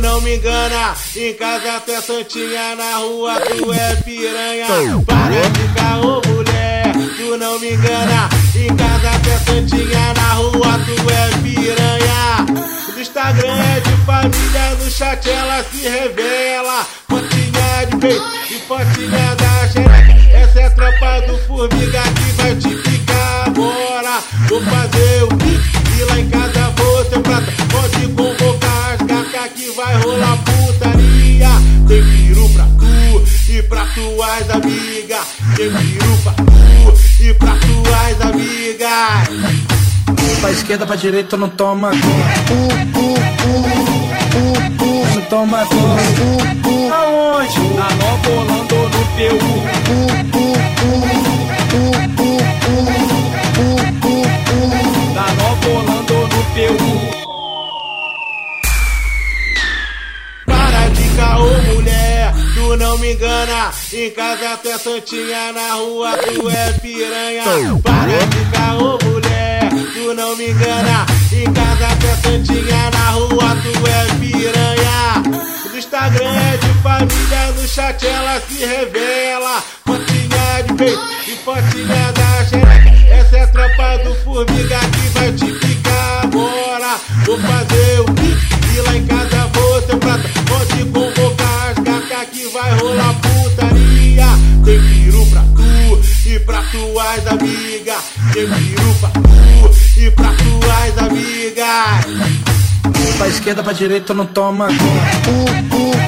não me engana. Em casa até santinha, na rua tu é piranha. Para de caô, mulher, tu não me engana. Em casa até santinha, na rua tu é piranha. No Instagram é de família, no chat ela se revela. Fotinha de peito e fotinha da xereca. Essa é tropa do formiga que vai te picar agora. Vou fazer rolar putaria. Tem piru pra tu e pra tuas amigas. Tem piru pra tu e pra tuas amigas. Pra esquerda, pra direita, não toma conta. Uh, uh, uh, uh, uh, não toma conta. Uh, uh, Aonde? Na Nova Holanda ou no PU? Engana. Em casa tu é santinha, na rua tu é piranha. Para de caô, mulher, tu não me engana. Em casa tu é santinha, na rua tu é piranha. No Instagram é de família, no chat ela se revela. Fotinha de peito e fotinha da xereca. Essa é a tropa do formiga que vai te picar agora. Vou fazer o pique e lá em pra tu e pra tuas amigas. Pra esquerda, pra direita, não toma conta. Uh, uh,